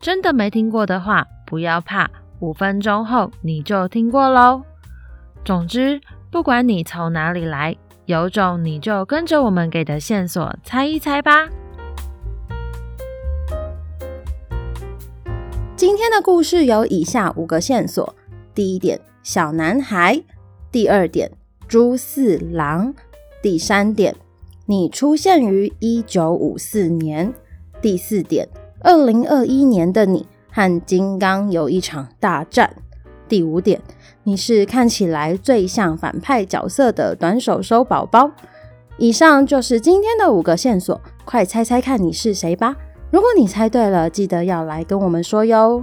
真的没听过的话，不要怕，五分钟后你就听过喽。总之，不管你从哪里来，有种你就跟着我们给的线索猜一猜吧。今天的故事有以下五个线索：第一点，小男孩；第二点，猪四郎；第三点，你出现于一九五四年；第四点。二零二一年的你和金刚有一场大战。第五点，你是看起来最像反派角色的短手收宝宝。以上就是今天的五个线索，快猜猜看你是谁吧！如果你猜对了，记得要来跟我们说哟。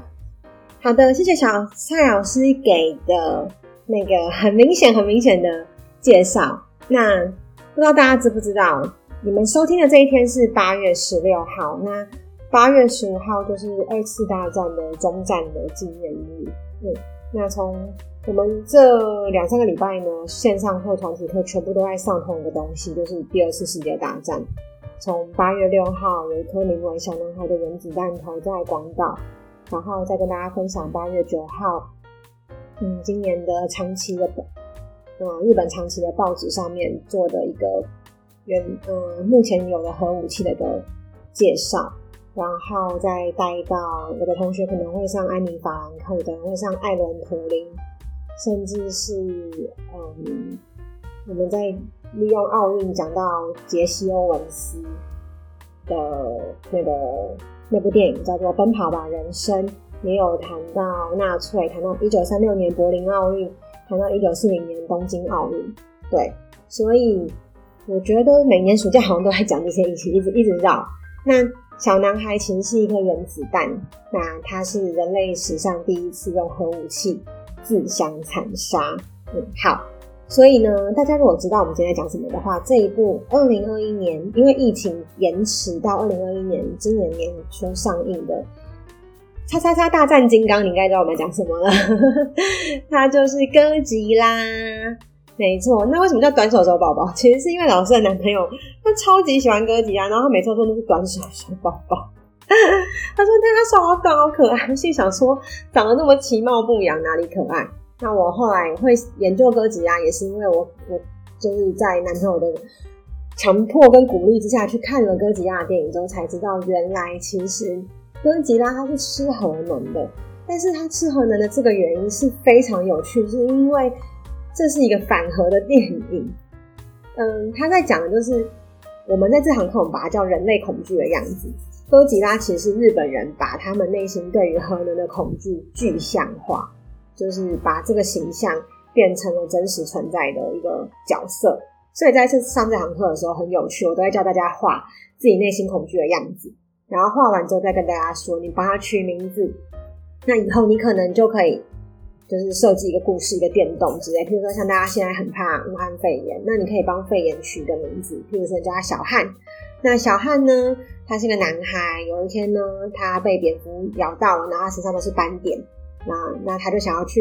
好的，谢谢小蔡老师给的那个很明显、很明显的介绍。那不知道大家知不知道，你们收听的这一天是八月十六号。那八月十五号就是二次大战的终战的纪念日。嗯，那从我们这两三个礼拜呢，线上课、团体课全部都在上同一个东西，就是第二次世界大战。从八月六号有一颗名为“小男孩”的原子弹投在广岛，然后再跟大家分享八月九号，嗯，今年的长期的，嗯，日本长期的报纸上面做的一个原，嗯，目前有的核武器的一个介绍。然后再带到有的同学可能会上安妮法兰克的，会上艾伦图灵，甚至是嗯，我们在利用奥运讲到杰西欧文斯的那个那部电影叫做《奔跑吧人生》，也有谈到纳粹，谈到一九三六年柏林奥运，谈到一九四零年东京奥运。对，所以我觉得每年暑假好像都在讲这些议题，一直一直绕那。小男孩其实是一颗原子弹，那他是人类史上第一次用核武器自相残杀。嗯，好，所以呢，大家如果知道我们今天在讲什么的话，这一部二零二一年因为疫情延迟到二零二一年今年年初上映的《叉叉叉大战金刚》，你应该知道我们讲什么了，它就是哥吉拉。没错，那为什么叫短手手宝宝？其实是因为老师的男朋友他超级喜欢哥吉拉，然后他每次都说那是短手手宝宝。他说但他手好短好可爱，我心想说长得那么其貌不扬，哪里可爱？那我后来会研究哥吉拉，也是因为我我就是在男朋友的强迫跟鼓励之下去看了哥吉拉的电影之后，才知道原来其实哥吉拉他是吃核能的，但是他吃核能的这个原因是非常有趣，是因为。这是一个反核的电影，嗯，他在讲的就是我们在这堂课，我们把它叫人类恐惧的样子。哥吉拉其实是日本人把他们内心对于核能的恐惧具象化，就是把这个形象变成了真实存在的一个角色。所以在这上这堂课的时候很有趣，我都会教大家画自己内心恐惧的样子，然后画完之后再跟大家说，你帮他取名字，那以后你可能就可以。就是设计一个故事，一个电动之类。譬如说，像大家现在很怕武汉肺炎，那你可以帮肺炎取一个名字，譬如说叫他小汉。那小汉呢，他是个男孩。有一天呢，他被蝙蝠咬到了，然后他身上都是斑点。那那他就想要去，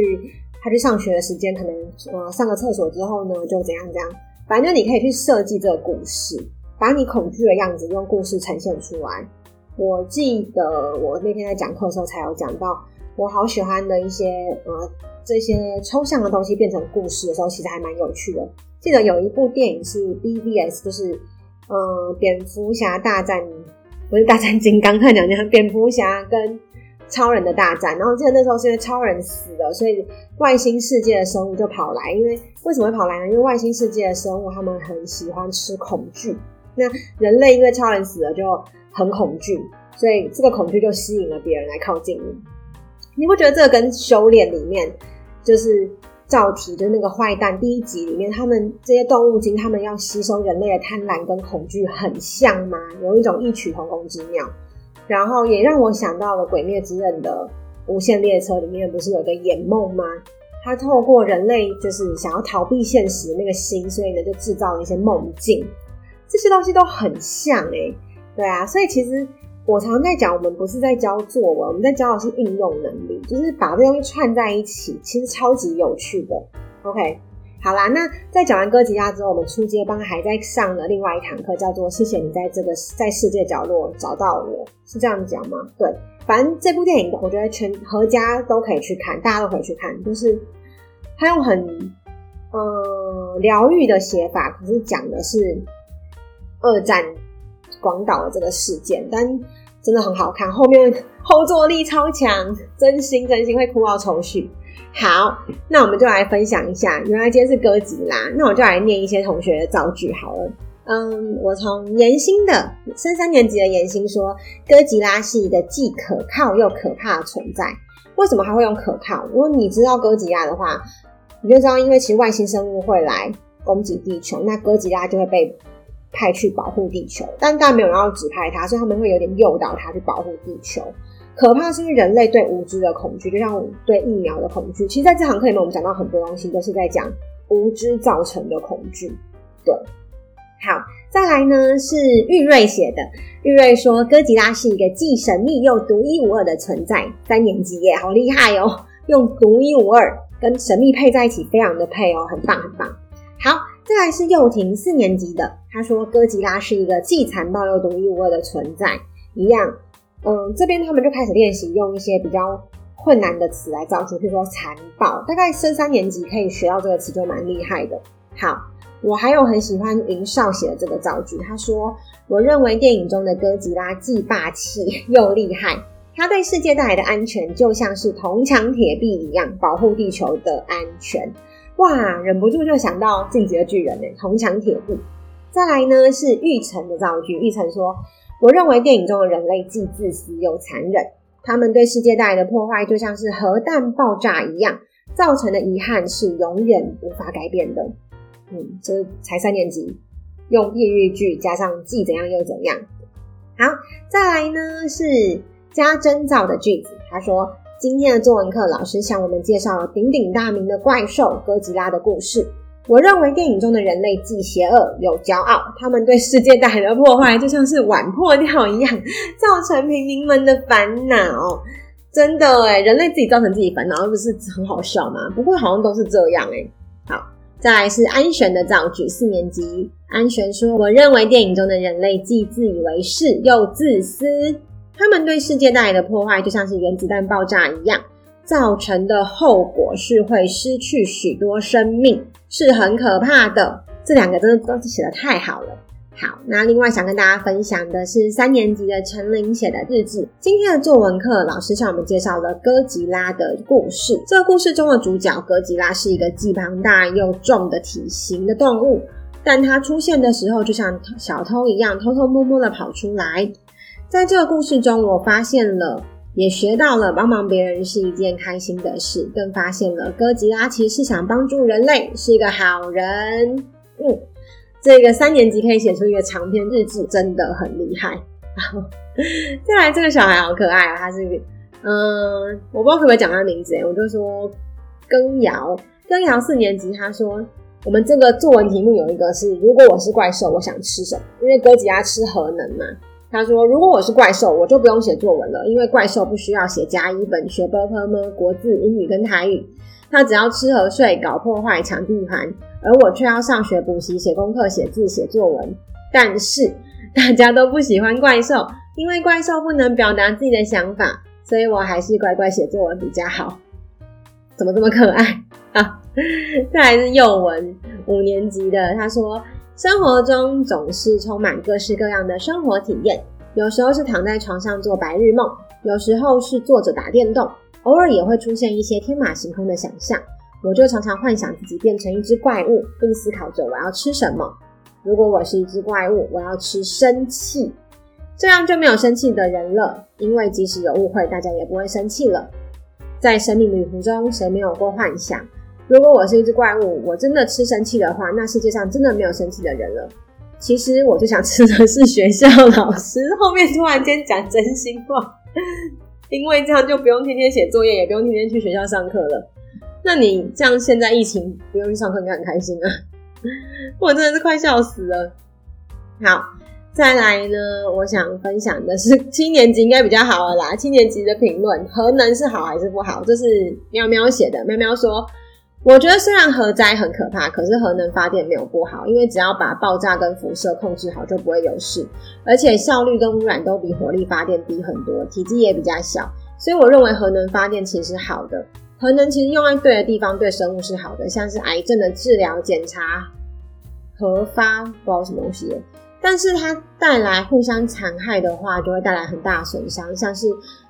他去上学的时间，可能呃上个厕所之后呢，就怎样怎样。反正你可以去设计这个故事，把你恐惧的样子用故事呈现出来。我记得我那天在讲课的时候才有讲到。我好喜欢的一些呃这些抽象的东西变成故事的时候，其实还蛮有趣的。记得有一部电影是 BVS，就是呃蝙蝠侠大战不是大战金刚，他讲讲蝙蝠侠跟超人的大战。然后记得那时候是因为超人死了，所以外星世界的生物就跑来。因为为什么会跑来呢？因为外星世界的生物他们很喜欢吃恐惧。那人类因为超人死了就很恐惧，所以这个恐惧就吸引了别人来靠近你。你不觉得这个跟修炼里面，就是赵提，就是那个坏蛋第一集里面，他们这些动物精，他们要吸收人类的贪婪跟恐惧很像吗？有一种异曲同工之妙。然后也让我想到了《鬼灭之刃》的无限列车里面不是有个眼梦吗？他透过人类就是想要逃避现实那个心，所以呢就制造了一些梦境，这些东西都很像诶、对啊，所以其实我常在讲，我们不是在教作文，我们在教的是应用能力，就是把这东西串在一起，其实超级有趣的。OK，好啦，那在讲完哥吉拉之后，我们初阶班还在上了另外一堂课，叫做“谢谢你在这个在世界角落找到我”，是这样讲吗？对。反正这部电影，我觉得全阖家都可以去看，大家都可以去看。就是它用很嗯疗愈的写法，可是讲的是二战广岛的这个事件，但真的很好看，后面 后坐力超强，真心真心会哭到抽搐。好，那我们就来分享一下，原来今天是哥吉拉，那我就来念一些同学的造句好了。嗯，我从颜心的升三年级的颜心说，哥吉拉是一个既可靠又可怕的存在。为什么还会用可靠？如果你知道哥吉拉的话，你就知道，因为其实外星生物会来攻击地球，那哥吉拉就会被派去保护地球。但当然没有人要指派他，所以他们会有点诱导他去保护地球。可怕是因为人类对无知的恐惧，就像对疫苗的恐惧。其实在这堂课里面，我们讲到很多东西都是在讲无知造成的恐惧。对。好，再来呢是玉瑞写的。玉瑞说，哥吉拉是一个既神秘又独一无二的存在。三年级耶，好厉害哦！用独一无二跟神秘配在一起，非常的配哦，很棒很棒。好，再来是幼婷四年级的，他说哥吉拉是一个既残暴又独一无二的存在。一样，嗯，这边他们就开始练习用一些比较困难的词来造句，比如说残暴，大概升三年级可以学到这个词就蛮厉害的。好。我还有很喜欢云少写的这个造句，他说：“我认为电影中的哥吉拉既霸气又厉害，他对世界带来的安全就像是铜墙铁壁一样，保护地球的安全。”哇，忍不住就想到进击的巨人呢，铜墙铁壁。再来呢是玉成的造句，玉成说：“我认为电影中的人类既自私又残忍，他们对世界带来的破坏就像是核弹爆炸一样，造成的遗憾是永远无法改变的。”嗯，这才三年级，用譬喻句加上既怎样又怎样。好，再来呢是加征兆的句子。他说，今天的作文课老师向我们介绍了鼎鼎大名的怪兽哥吉拉的故事。我认为电影中的人类既邪恶又骄傲，他们对世界带来的破坏就像是碗破掉一样，造成平民们的烦恼。真的诶，人类自己造成自己烦恼，不是很好笑吗？不过好像都是这样诶。好。再来是安璇的造句，四年级。安璇说：“我认为电影中的人类既自以为是又自私，他们对世界带来的破坏就像是原子弹爆炸一样，造成的后果是会失去许多生命，是很可怕的。”这两个真的都是写得太好了。好，那另外想跟大家分享的是三年级的陈琳写的日志。今天的作文课，老师向我们介绍了哥吉拉的故事。这个故事中的主角哥吉拉是一个既庞大又重的体型的动物，但它出现的时候就像小偷一样，偷偷摸摸的跑出来。在这个故事中，我发现了，也学到了帮忙别人是一件开心的事，更发现了哥吉拉其实是想帮助人类，是一个好人。嗯。这个三年级可以写出一个长篇日志，真的很厉害。再来，这个小孩好可爱啊！他是，嗯，我不知道可不可以讲他的名字，我就说庚尧。庚尧四年级，他说我们这个作文题目有一个是：如果我是怪兽，我想吃什么？因为哥吉拉吃核能嘛。他说如果我是怪兽我就不用写作文了因为怪兽不需要写甲乙本学科科目国字英语跟台语他只要吃和睡搞破坏抢地盘而我却要上学补习写功课写字写作文但是大家都不喜欢怪兽因为怪兽不能表达自己的想法所以我还是乖乖写作文比较好。怎么这么可爱？啊这还是幼文五年级的他说生活中总是充满各式各样的生活体验，有时候是躺在床上做白日梦，有时候是坐着打电动，偶尔也会出现一些天马行空的想象。我就常常幻想自己变成一只怪物，并思考着我要吃什么。如果我是一只怪物，我要吃生气，这样就没有生气的人了。因为即使有误会，大家也不会生气了。在生命旅途中，谁没有过幻想？如果我是一只怪物，我真的吃生气的话，那世界上真的没有生气的人了。其实我就想吃的是学校老师。后面突然间讲真心话。因为这样就不用天天写作业，也不用天天去学校上课了。那你这样现在疫情不用去上课，应该很开心啊！我真的是快笑死了。好，再来呢，我想分享的是七年级应该比较好了啦。七年级的评论，核能是好还是不好？这是喵喵写的。喵喵说，我觉得虽然核灾很可怕，可是核能发电没有不好，因为只要把爆炸跟辐射控制好，就不会有事。而且效率跟污染都比火力发电低很多，体积也比较小，所以我认为核能发电其实是好的。核能其实用在对的地方，对生物是好的，像是癌症的治疗、检查、核发，不知道什么东西。但是它带来互相残害的话，就会带来很大损伤，像是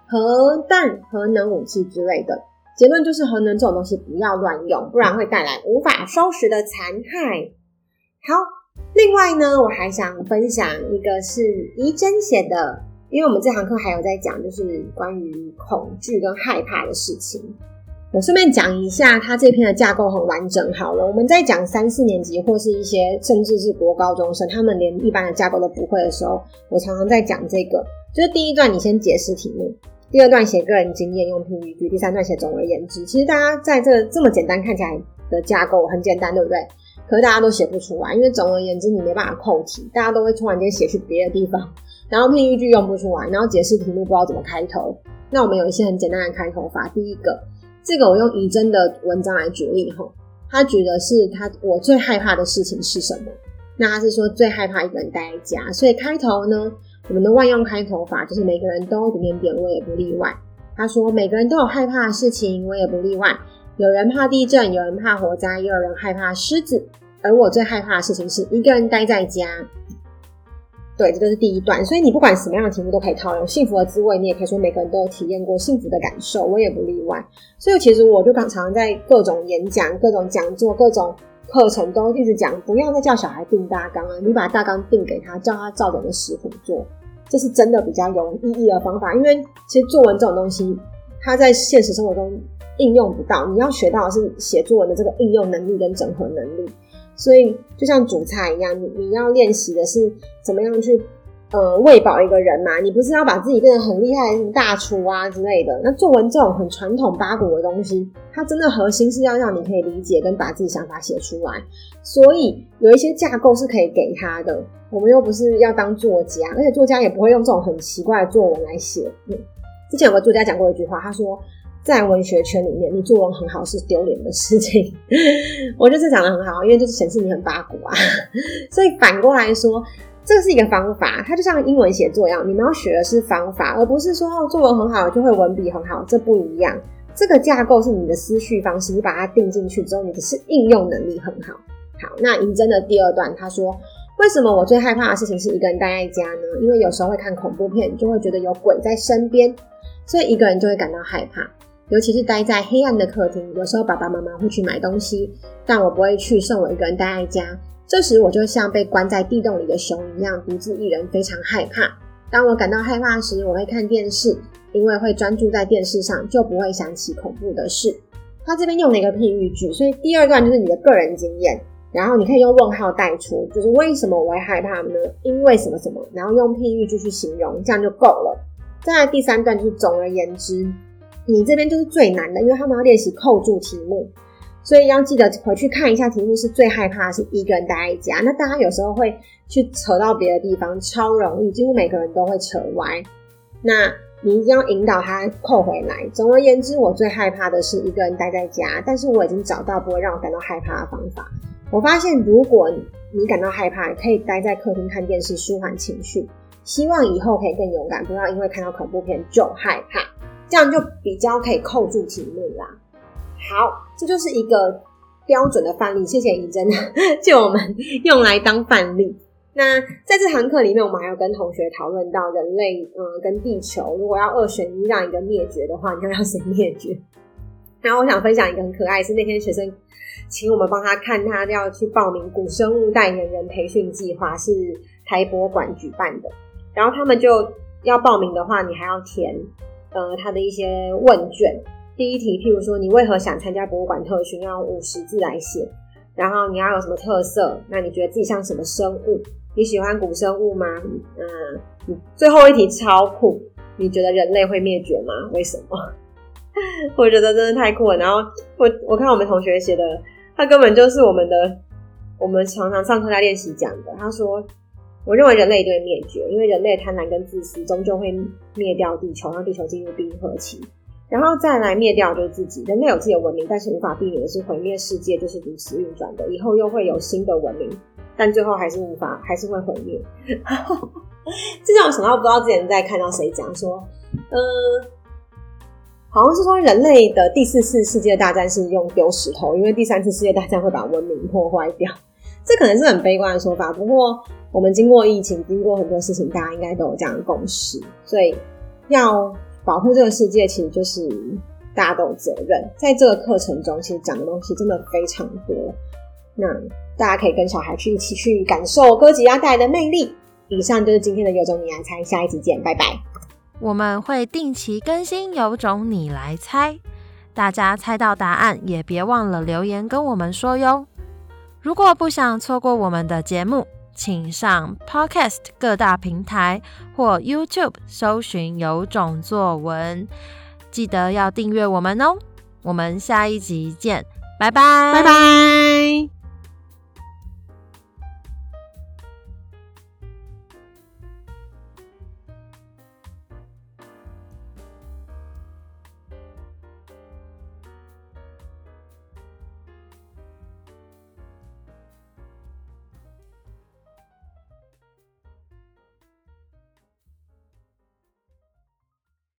核弹、核能武器之类的。结论就是，核能这种东西不要乱用，不然会带来无法收拾的残害。好，另外呢，我还想分享一个是怡珍写的，因为我们这堂课还有在讲，就是关于恐惧跟害怕的事情。我顺便讲一下，它这篇的架构很完整。好了，我们在讲三四年级或是一些甚至是国高中生，他们连一般的架构都不会的时候，我常常在讲这个。就是第一段你先解释题目，第二段写个人经验用譬喻句，第三段写总而言之。其实大家在这这么简单看起来的架构很简单，对不对？可是大家都写不出来，因为总而言之你没办法扣题，大家都会突然间写去别的地方，然后譬喻句用不出来，然后解释题目不知道怎么开头。那我们有一些很简单的开头法，第一个。这个我用怡珍的文章来举例哈，他举的是他我最害怕的事情是什么？那他是说最害怕一个人待在家，所以开头呢，我们的万用开头法就是每个人都点点点，我也不例外。他说每个人都有害怕的事情，我也不例外。有人怕地震，有人怕火灾，也有人害怕狮子，而我最害怕的事情是一个人待在家。对，这就是第一段。所以你不管什么样的题目都可以套用。幸福的滋味，你也可以说每个人都有体验过幸福的感受，我也不例外。所以其实我就常常在各种演讲、各种讲座、各种课程都一直讲，不要再叫小孩定大纲了，你把大纲定给他，叫他照着你的食谱做，这是真的比较有意义的方法。因为其实作文这种东西，它在现实生活中应用不到，你要学到的是写作文的这个应用能力跟整合能力。所以就像煮菜一样，你你要练习的是怎么样去呃喂饱一个人嘛？你不是要把自己变得很厉害，什么大厨啊之类的。那作文这种很传统八股的东西，它真的核心是要让你可以理解跟把自己想法写出来。所以有一些架构是可以给他的。我们又不是要当作家，而且作家也不会用这种很奇怪的作文来写。之前有个作家讲过一句话，他说。在文学圈里面，你作文很好是丢脸的事情。我觉得这讲得很好，因为就是显示你很八股啊。所以反过来说，这是一个方法，它就像英文写作一样，你们要学的是方法，而不是说哦，作文很好就会文笔很好，这不一样。这个架构是你的思绪方式，你把它定进去之后，你的是应用能力很好。好，那怡珍的第二段，他说：为什么我最害怕的事情是一个人待在家呢？因为有时候会看恐怖片，就会觉得有鬼在身边，所以一个人就会感到害怕。尤其是待在黑暗的客厅，有时候爸爸妈妈会去买东西，但我不会去，剩我一个人待在家。这时我就像被关在地洞里的熊一样，独自一人，非常害怕。当我感到害怕时，我会看电视，因为会专注在电视上，就不会想起恐怖的事。他这边用了一个譬喻句，所以第二段就是你的个人经验，然后你可以用问号带出，就是为什么我会害怕呢？因为什么什么，然后用譬喻句去形容，这样就够了。再来第三段就是总而言之。你这边就是最难的，因为他们要练习扣住题目，所以要记得回去看一下题目。是最害怕的是一个人待在家，那大家有时候会去扯到别的地方，超容易，几乎每个人都会扯歪。那你一定要引导他扣回来。总而言之，我最害怕的是一个人待在家，但是我已经找到不会让我感到害怕的方法。我发现，如果你感到害怕，可以待在客厅看电视，舒缓情绪。希望以后可以更勇敢，不要因为看到恐怖片就害怕。这样就比较可以扣住题目啦。好，这就是一个标准的范例。谢谢怡珍 借我们用来当范例。那在这堂课里面，我们还有跟同学讨论到人类，嗯，跟地球，如果要二选一让一个灭绝的话，你要要谁灭绝？然后我想分享一个很可爱，是那天学生请我们帮他看，他要去报名古生物代言人培训计划，是台博馆举办的。然后他们就要报名的话，你还要填。呃，他的一些问卷，第一题，譬如说，你为何想参加博物馆特训？要五十字来写。然后你要有什么特色？那你觉得自己像什么生物？你喜欢古生物吗？嗯，最后一题超酷，你觉得人类会灭绝吗？为什么？我觉得真的太酷了。然后我我看我们同学写的，他根本就是我们的，我们常常上课在练习讲的。他说，我认为人类一定会灭绝，因为人类贪婪跟自私，终究会灭掉地球，让地球进入冰河期。然后再来灭掉就是自己，人类有自己的文明，但是无法避免的是毁灭世界，就是如此运转的。以后又会有新的文明，但最后还是无法，还是会毁灭。这让我想到，不知道之前在看到谁讲说，嗯、好像是说人类的第四次世界大战是用丢石头，因为第三次世界大战会把文明破坏掉。这可能是很悲观的说法，不过我们经过疫情，经过很多事情，大家应该都有这样的共识，所以要。保护这个世界，其实就是大家都有责任。在这个课程中，其实讲的东西真的非常多。那大家可以跟小孩去一起去感受哥吉拉带来的魅力。以上就是今天的有种你来猜，下一集见，拜拜。我们会定期更新有种你来猜，大家猜到答案也别忘了留言跟我们说哟。如果不想错过我们的节目，请上 Podcast 各大平台或 YouTube 搜寻“有种作文”，记得要订阅我们哦。我们下一集见，拜拜，拜拜。